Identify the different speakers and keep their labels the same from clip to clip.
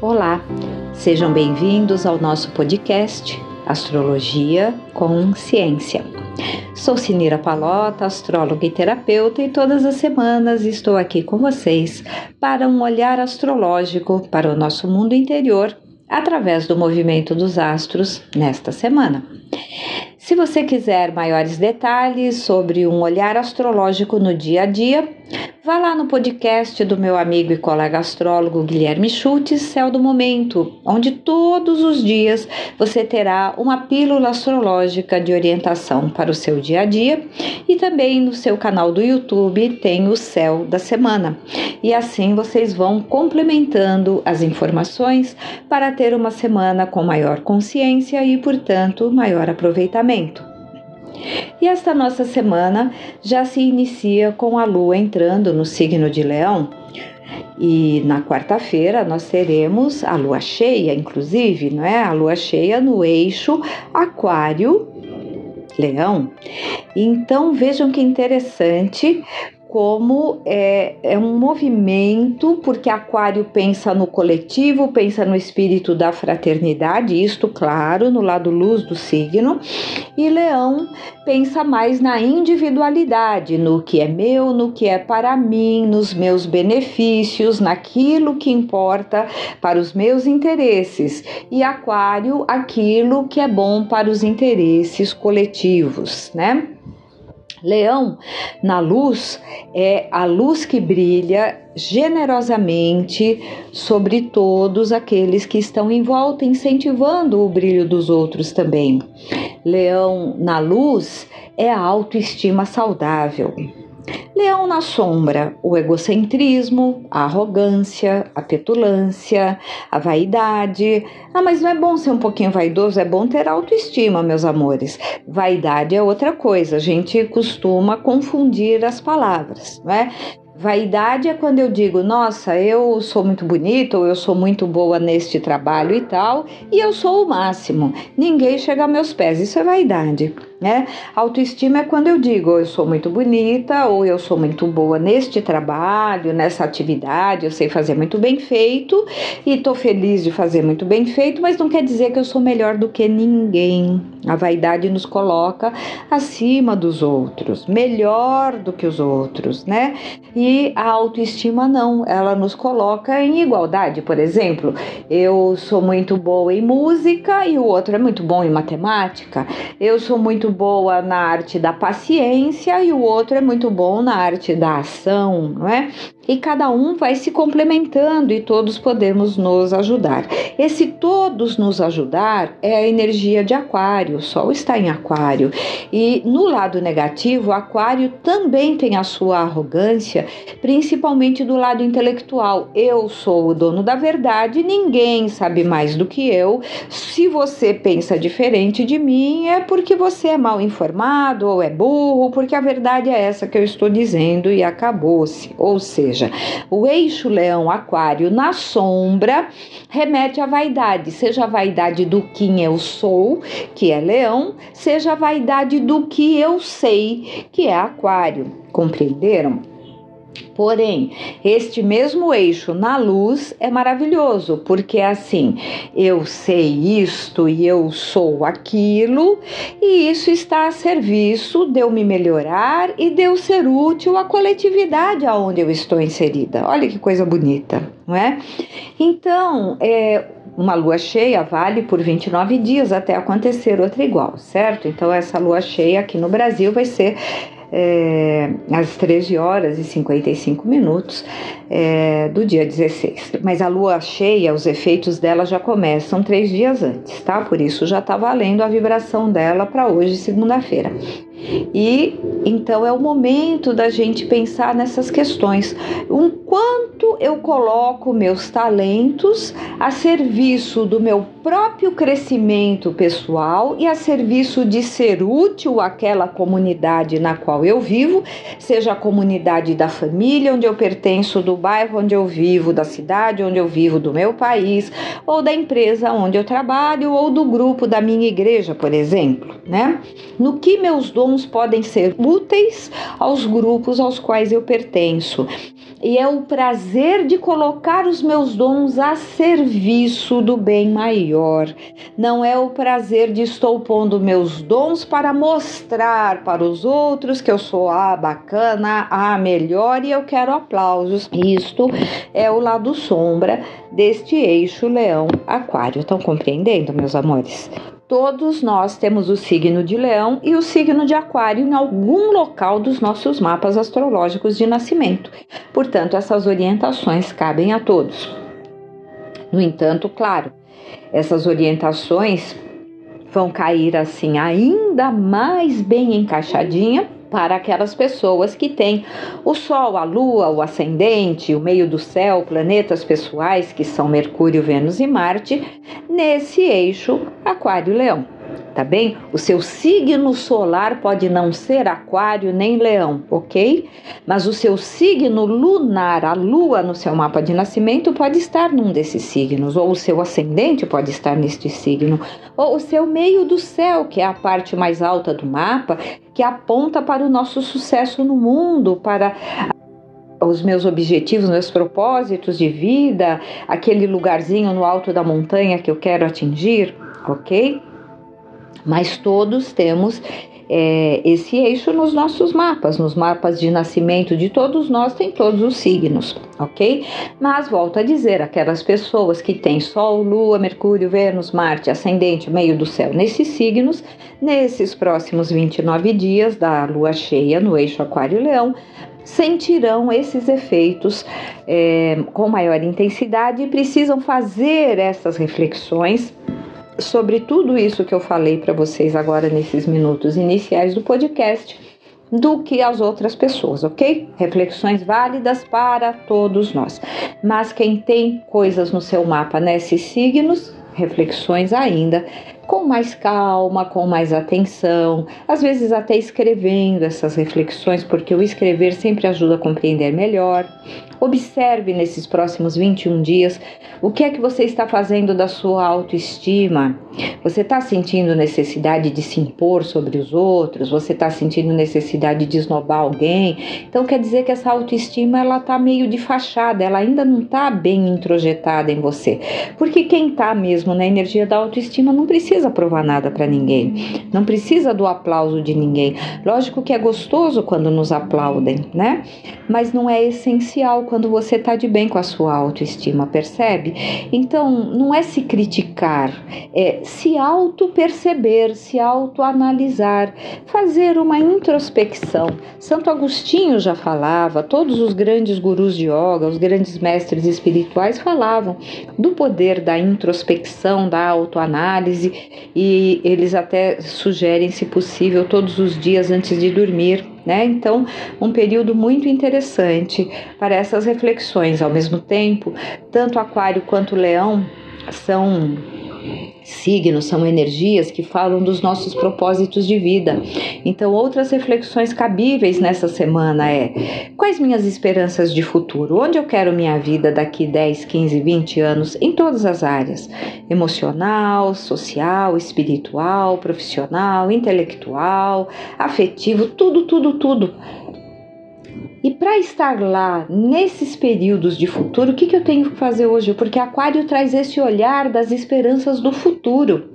Speaker 1: Olá, sejam bem-vindos ao nosso podcast Astrologia com Ciência. Sou Sinira Palota, astróloga e terapeuta, e todas as semanas estou aqui com vocês para um olhar astrológico para o nosso mundo interior através do movimento dos astros nesta semana. Se você quiser maiores detalhes sobre um olhar astrológico no dia a dia, Vá lá no podcast do meu amigo e colega astrólogo Guilherme Schultz, Céu do Momento, onde todos os dias você terá uma pílula astrológica de orientação para o seu dia a dia e também no seu canal do YouTube tem o Céu da Semana. E assim vocês vão complementando as informações para ter uma semana com maior consciência e, portanto, maior aproveitamento. E esta nossa semana já se inicia com a lua entrando no signo de Leão. E na quarta-feira nós teremos a lua cheia, inclusive, não é? A lua cheia no eixo Aquário Leão. Então vejam que interessante como é, é um movimento, porque Aquário pensa no coletivo, pensa no espírito da fraternidade, isto, claro, no lado luz do signo, e Leão pensa mais na individualidade, no que é meu, no que é para mim, nos meus benefícios, naquilo que importa para os meus interesses, e Aquário, aquilo que é bom para os interesses coletivos, né? Leão, na luz, é a luz que brilha generosamente sobre todos aqueles que estão em volta, incentivando o brilho dos outros também. Leão, na luz, é a autoestima saudável. Leão na sombra, o egocentrismo, a arrogância, a petulância, a vaidade. Ah, mas não é bom ser um pouquinho vaidoso, é bom ter autoestima, meus amores. Vaidade é outra coisa, a gente costuma confundir as palavras, não é? Vaidade é quando eu digo, nossa, eu sou muito bonita ou eu sou muito boa neste trabalho e tal, e eu sou o máximo. Ninguém chega aos meus pés. Isso é vaidade né? Autoestima é quando eu digo eu sou muito bonita ou eu sou muito boa neste trabalho, nessa atividade, eu sei fazer muito bem feito e estou feliz de fazer muito bem feito, mas não quer dizer que eu sou melhor do que ninguém. A vaidade nos coloca acima dos outros, melhor do que os outros, né? E a autoestima não, ela nos coloca em igualdade. Por exemplo, eu sou muito boa em música e o outro é muito bom em matemática. Eu sou muito muito boa na arte da paciência e o outro é muito bom na arte da ação, não é? E cada um vai se complementando e todos podemos nos ajudar. Esse todos nos ajudar é a energia de Aquário, o Sol está em Aquário. E no lado negativo, Aquário também tem a sua arrogância, principalmente do lado intelectual. Eu sou o dono da verdade, ninguém sabe mais do que eu. Se você pensa diferente de mim, é porque você é mal informado ou é burro, porque a verdade é essa que eu estou dizendo e acabou-se. Ou seja, o eixo leão-aquário na sombra remete à vaidade, seja a vaidade do quem eu sou, que é leão, seja a vaidade do que eu sei, que é aquário. Compreenderam? Porém, este mesmo eixo na luz é maravilhoso, porque é assim, eu sei isto e eu sou aquilo, e isso está a serviço de eu me melhorar e de eu ser útil à coletividade aonde eu estou inserida. Olha que coisa bonita, não é? Então, é, uma lua cheia vale por 29 dias até acontecer outra igual, certo? Então, essa lua cheia aqui no Brasil vai ser é, às 13 horas e 55 minutos é, do dia 16. Mas a lua cheia, os efeitos dela já começam três dias antes, tá? Por isso já tá valendo a vibração dela para hoje, segunda-feira. E então é o momento da gente pensar nessas questões. Um quanto eu coloco meus talentos a serviço do meu próprio crescimento pessoal e a serviço de ser útil àquela comunidade na qual eu vivo, seja a comunidade da família onde eu pertenço, do bairro onde eu vivo, da cidade onde eu vivo, do meu país, ou da empresa onde eu trabalho, ou do grupo da minha igreja, por exemplo, né? No que meus dons podem ser úteis aos grupos aos quais eu pertenço. e é o prazer de colocar os meus dons a serviço do bem maior. Não é o prazer de estou pondo meus dons para mostrar para os outros que eu sou a bacana, a melhor e eu quero aplausos. Isto é o lado sombra deste eixo leão aquário. Estão compreendendo, meus amores? Todos nós temos o signo de Leão e o signo de Aquário em algum local dos nossos mapas astrológicos de nascimento. Portanto, essas orientações cabem a todos. No entanto, claro, essas orientações vão cair assim ainda mais bem encaixadinha para aquelas pessoas que têm o Sol, a Lua, o ascendente, o meio do céu, planetas pessoais, que são Mercúrio, Vênus e Marte, nesse eixo Aquário-Leão tá bem? O seu signo solar pode não ser Aquário nem Leão, ok? Mas o seu signo lunar, a lua no seu mapa de nascimento, pode estar num desses signos, ou o seu ascendente pode estar neste signo, ou o seu meio do céu, que é a parte mais alta do mapa, que aponta para o nosso sucesso no mundo, para os meus objetivos, meus propósitos de vida, aquele lugarzinho no alto da montanha que eu quero atingir, ok? Mas todos temos é, esse eixo nos nossos mapas, nos mapas de nascimento de todos nós, tem todos os signos, ok? Mas volto a dizer, aquelas pessoas que têm Sol, Lua, Mercúrio, Vênus, Marte, Ascendente, meio do céu nesses signos, nesses próximos 29 dias da Lua cheia no eixo Aquário-Leão, sentirão esses efeitos é, com maior intensidade e precisam fazer essas reflexões sobre tudo isso que eu falei para vocês agora nesses minutos iniciais do podcast do que as outras pessoas, ok? Reflexões válidas para todos nós. Mas quem tem coisas no seu mapa nesses signos, reflexões ainda com mais calma, com mais atenção, às vezes até escrevendo essas reflexões, porque o escrever sempre ajuda a compreender melhor. Observe nesses próximos 21 dias o que é que você está fazendo da sua autoestima. Você está sentindo necessidade de se impor sobre os outros? Você está sentindo necessidade de esnobar alguém? Então quer dizer que essa autoestima ela está meio de fachada, ela ainda não está bem introjetada em você. Porque quem está mesmo na energia da autoestima não precisa provar nada para ninguém, não precisa do aplauso de ninguém. Lógico que é gostoso quando nos aplaudem, né? Mas não é essencial quando você está de bem com a sua autoestima, percebe? Então, não é se criticar, é se auto-perceber, se auto-analisar, fazer uma introspecção. Santo Agostinho já falava, todos os grandes gurus de yoga, os grandes mestres espirituais falavam do poder da introspecção, da autoanálise, e eles até sugerem, se possível, todos os dias antes de dormir né? Então, um período muito interessante para essas reflexões. Ao mesmo tempo, tanto Aquário quanto Leão são signos, são energias que falam dos nossos propósitos de vida. Então, outras reflexões cabíveis nessa semana é: quais minhas esperanças de futuro? Onde eu quero minha vida daqui 10, 15, 20 anos em todas as áreas: emocional, social, espiritual, profissional, intelectual, afetivo, tudo, tudo, tudo. E para estar lá nesses períodos de futuro, o que, que eu tenho que fazer hoje? Porque Aquário traz esse olhar das esperanças do futuro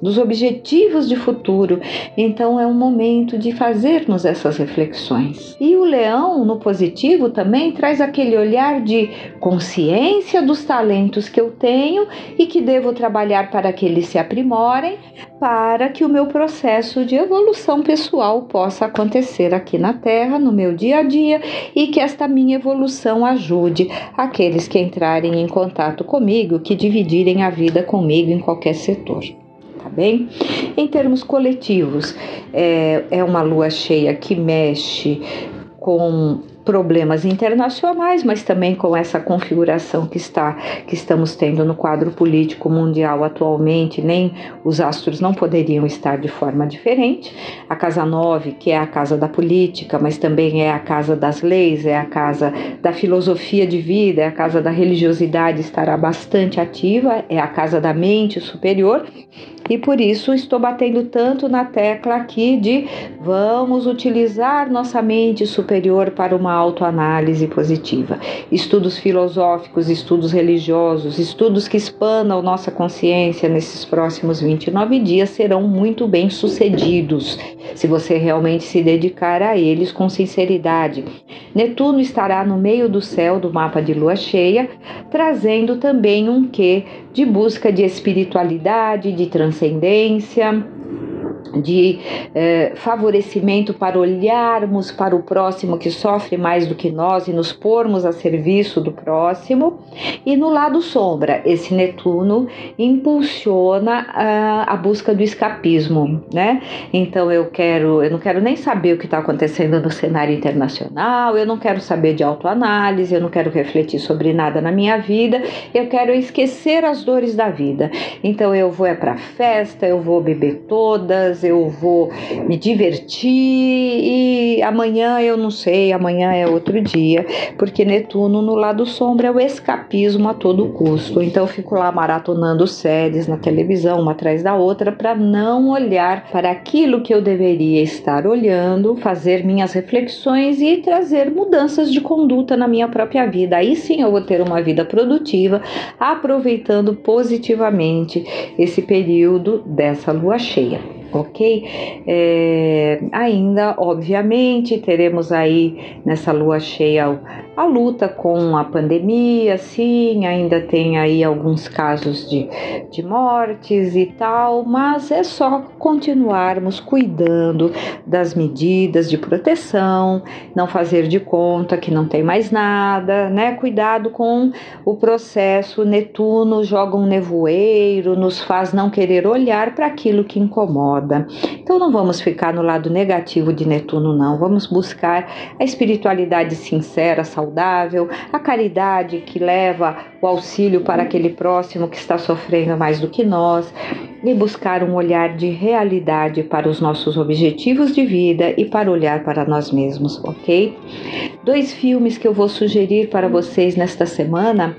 Speaker 1: dos objetivos de futuro. Então é um momento de fazermos essas reflexões. E o leão, no positivo, também traz aquele olhar de consciência dos talentos que eu tenho e que devo trabalhar para que eles se aprimorem, para que o meu processo de evolução pessoal possa acontecer aqui na Terra, no meu dia a dia, e que esta minha evolução ajude aqueles que entrarem em contato comigo, que dividirem a vida comigo em qualquer setor tá bem? Em termos coletivos, é, é uma lua cheia que mexe com problemas internacionais, mas também com essa configuração que está que estamos tendo no quadro político mundial atualmente, nem os astros não poderiam estar de forma diferente. A casa 9, que é a casa da política, mas também é a casa das leis, é a casa da filosofia de vida, é a casa da religiosidade, estará bastante ativa, é a casa da mente superior e por isso estou batendo tanto na tecla aqui de vamos utilizar nossa mente superior para uma autoanálise positiva. Estudos filosóficos, estudos religiosos, estudos que expandam nossa consciência nesses próximos 29 dias serão muito bem sucedidos, se você realmente se dedicar a eles com sinceridade. Netuno estará no meio do céu do mapa de lua cheia, trazendo também um quê de busca de espiritualidade, de transcendência de eh, favorecimento para olharmos para o próximo que sofre mais do que nós e nos pormos a serviço do próximo. E no lado sombra, esse Netuno impulsiona a, a busca do escapismo, né? Então eu quero, eu não quero nem saber o que está acontecendo no cenário internacional, eu não quero saber de autoanálise, eu não quero refletir sobre nada na minha vida, eu quero esquecer as dores da vida. Então eu vou é para festa, eu vou beber todas eu vou me divertir e amanhã eu não sei, amanhã é outro dia, porque Netuno no lado sombra é o escapismo a todo custo. Então eu fico lá maratonando séries na televisão, uma atrás da outra, para não olhar para aquilo que eu deveria estar olhando, fazer minhas reflexões e trazer mudanças de conduta na minha própria vida. Aí sim eu vou ter uma vida produtiva, aproveitando positivamente esse período dessa lua cheia ok? É, ainda, obviamente, teremos aí nessa lua cheia a luta com a pandemia, sim, ainda tem aí alguns casos de, de mortes e tal, mas é só continuarmos cuidando das medidas de proteção, não fazer de conta que não tem mais nada, né? Cuidado com o processo. Netuno joga um nevoeiro, nos faz não querer olhar para aquilo que incomoda. Então não vamos ficar no lado negativo de Netuno, não. Vamos buscar a espiritualidade sincera, saudável saudável, a caridade que leva o auxílio para aquele próximo que está sofrendo mais do que nós, e buscar um olhar de realidade para os nossos objetivos de vida e para olhar para nós mesmos, ok? Dois filmes que eu vou sugerir para vocês nesta semana.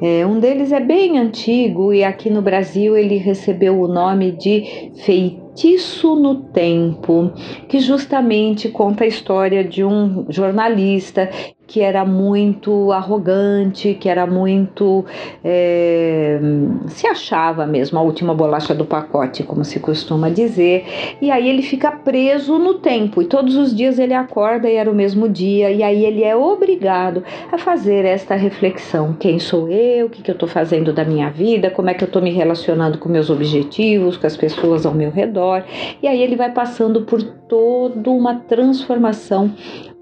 Speaker 1: É, um deles é bem antigo e aqui no Brasil ele recebeu o nome de Feitiço Feitiço no Tempo, que justamente conta a história de um jornalista que era muito arrogante, que era muito. É, se achava mesmo a última bolacha do pacote, como se costuma dizer, e aí ele fica preso no tempo, e todos os dias ele acorda e era o mesmo dia, e aí ele é obrigado a fazer esta reflexão: quem sou eu, o que, que eu estou fazendo da minha vida, como é que eu estou me relacionando com meus objetivos, com as pessoas ao meu redor? E aí ele vai passando por toda uma transformação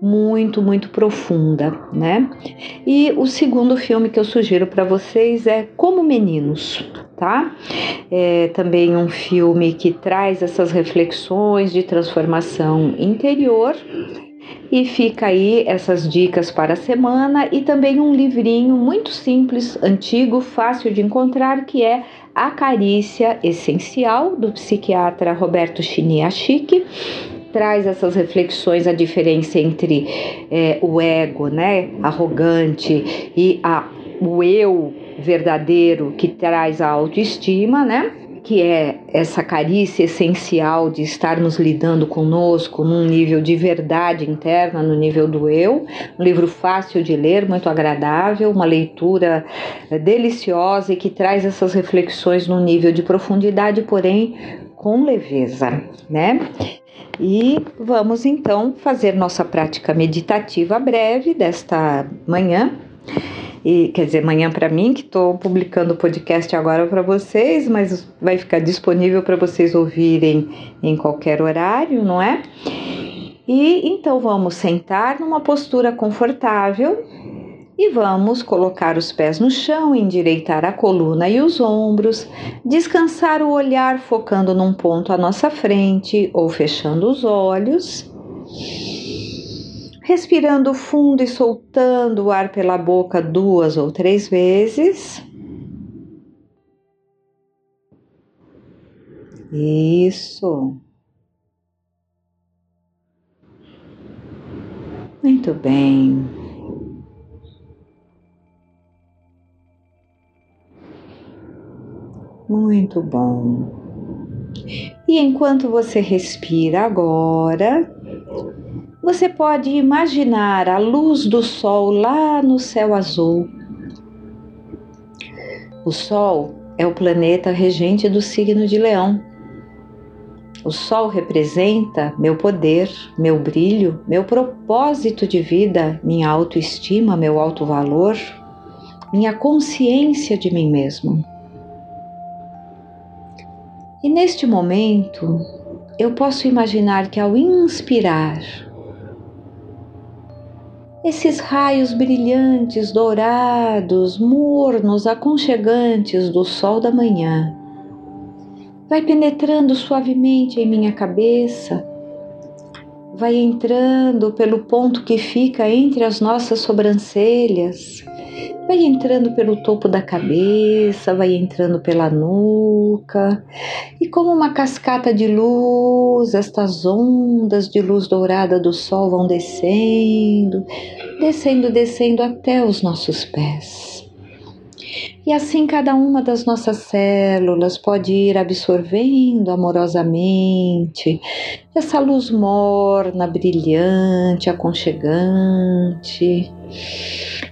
Speaker 1: muito, muito profunda, né? E o segundo filme que eu sugiro para vocês é Como Meninos, tá? É também um filme que traz essas reflexões de transformação interior. E fica aí essas dicas para a semana e também um livrinho muito simples, antigo, fácil de encontrar, que é a Carícia Essencial, do psiquiatra Roberto Chiniachik, traz essas reflexões, a diferença entre é, o ego, né, arrogante, e a, o eu verdadeiro que traz a autoestima, né? que é essa carícia essencial de estarmos lidando conosco num nível de verdade interna, no nível do eu. Um livro fácil de ler, muito agradável, uma leitura eh, deliciosa e que traz essas reflexões num nível de profundidade, porém com leveza, né? E vamos então fazer nossa prática meditativa breve desta manhã e quer dizer, amanhã para mim, que estou publicando o podcast agora para vocês, mas vai ficar disponível para vocês ouvirem em qualquer horário, não é? E então vamos sentar numa postura confortável e vamos colocar os pés no chão, endireitar a coluna e os ombros, descansar o olhar focando num ponto à nossa frente ou fechando os olhos respirando fundo e soltando o ar pela boca duas ou três vezes. Isso. Muito bem. Muito bom. E enquanto você respira agora, você pode imaginar a luz do sol lá no céu azul. O sol é o planeta regente do signo de Leão. O sol representa meu poder, meu brilho, meu propósito de vida, minha autoestima, meu alto valor, minha consciência de mim mesmo. E neste momento, eu posso imaginar que ao inspirar, esses raios brilhantes, dourados, mornos, aconchegantes do sol da manhã, vai penetrando suavemente em minha cabeça, vai entrando pelo ponto que fica entre as nossas sobrancelhas, vai entrando pelo topo da cabeça, vai entrando pela nuca, e como uma cascata de luz, estas ondas de luz dourada do sol vão descendo, descendo, descendo até os nossos pés. E assim cada uma das nossas células pode ir absorvendo amorosamente essa luz morna, brilhante, aconchegante.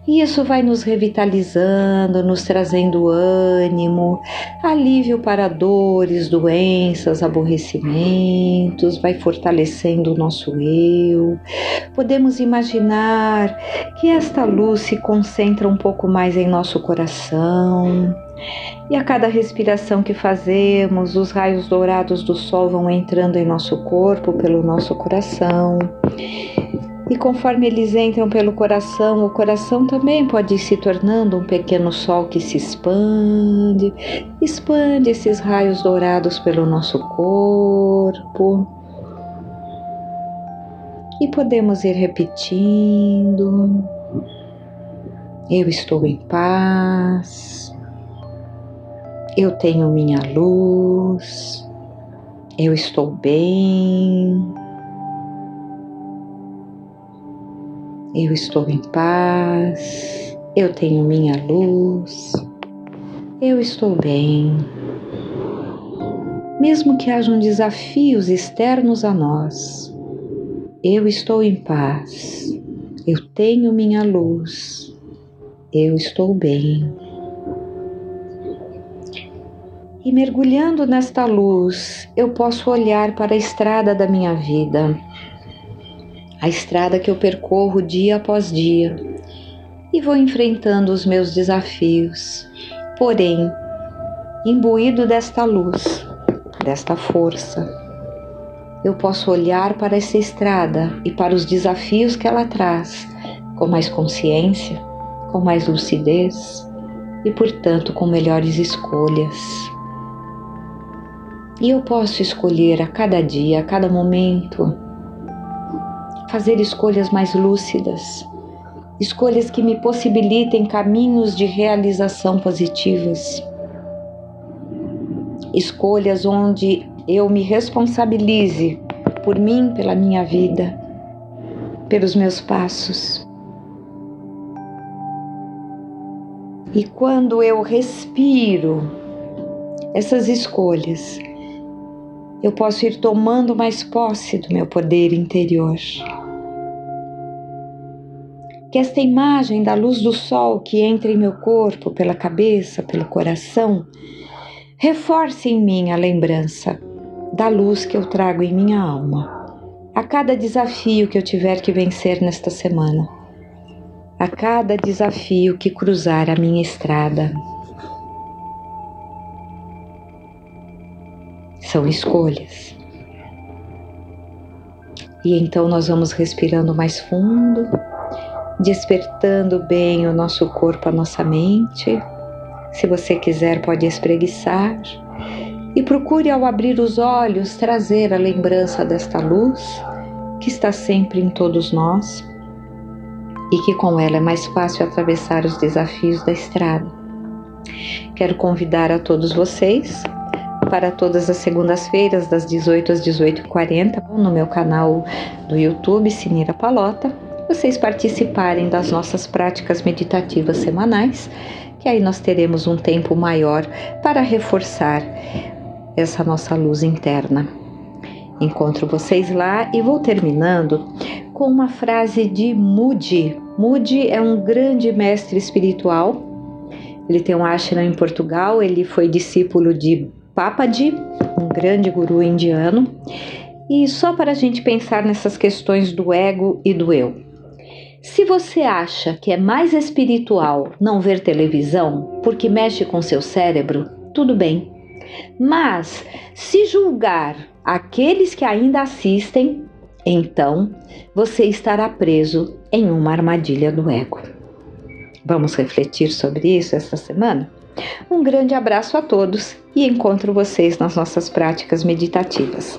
Speaker 1: E isso vai nos revitalizando, nos trazendo ânimo, alívio para dores, doenças, aborrecimentos, vai fortalecendo o nosso eu. Podemos imaginar que esta luz se concentra um pouco mais em nosso coração. E a cada respiração que fazemos, os raios dourados do sol vão entrando em nosso corpo, pelo nosso coração e conforme eles entram pelo coração, o coração também pode ir se tornando um pequeno sol que se expande, expande esses raios dourados pelo nosso corpo. E podemos ir repetindo. Eu estou em paz. Eu tenho minha luz. Eu estou bem. Eu estou em paz, eu tenho minha luz, eu estou bem. Mesmo que hajam desafios externos a nós, eu estou em paz, eu tenho minha luz, eu estou bem. E mergulhando nesta luz, eu posso olhar para a estrada da minha vida a estrada que eu percorro dia após dia e vou enfrentando os meus desafios. Porém, imbuído desta luz, desta força, eu posso olhar para essa estrada e para os desafios que ela traz com mais consciência, com mais lucidez e, portanto, com melhores escolhas. E eu posso escolher a cada dia, a cada momento, fazer escolhas mais lúcidas, escolhas que me possibilitem caminhos de realização positivas, escolhas onde eu me responsabilize por mim, pela minha vida, pelos meus passos. E quando eu respiro essas escolhas, eu posso ir tomando mais posse do meu poder interior que esta imagem da luz do sol que entra em meu corpo, pela cabeça, pelo coração, reforce em mim a lembrança da luz que eu trago em minha alma. A cada desafio que eu tiver que vencer nesta semana, a cada desafio que cruzar a minha estrada. São escolhas. E então nós vamos respirando mais fundo despertando bem o nosso corpo, a nossa mente. Se você quiser, pode espreguiçar e procure, ao abrir os olhos, trazer a lembrança desta luz que está sempre em todos nós e que com ela é mais fácil atravessar os desafios da estrada. Quero convidar a todos vocês para todas as segundas-feiras, das 18 às 18h40, no meu canal do YouTube, Sinira Palota vocês participarem das nossas práticas meditativas semanais, que aí nós teremos um tempo maior para reforçar essa nossa luz interna. Encontro vocês lá e vou terminando com uma frase de Moody. Moody é um grande mestre espiritual. Ele tem um ashram em Portugal, ele foi discípulo de Papaji, um grande guru indiano. E só para a gente pensar nessas questões do ego e do eu. Se você acha que é mais espiritual não ver televisão porque mexe com seu cérebro, tudo bem. Mas se julgar aqueles que ainda assistem, então você estará preso em uma armadilha do ego. Vamos refletir sobre isso esta semana? Um grande abraço a todos e encontro vocês nas nossas práticas meditativas.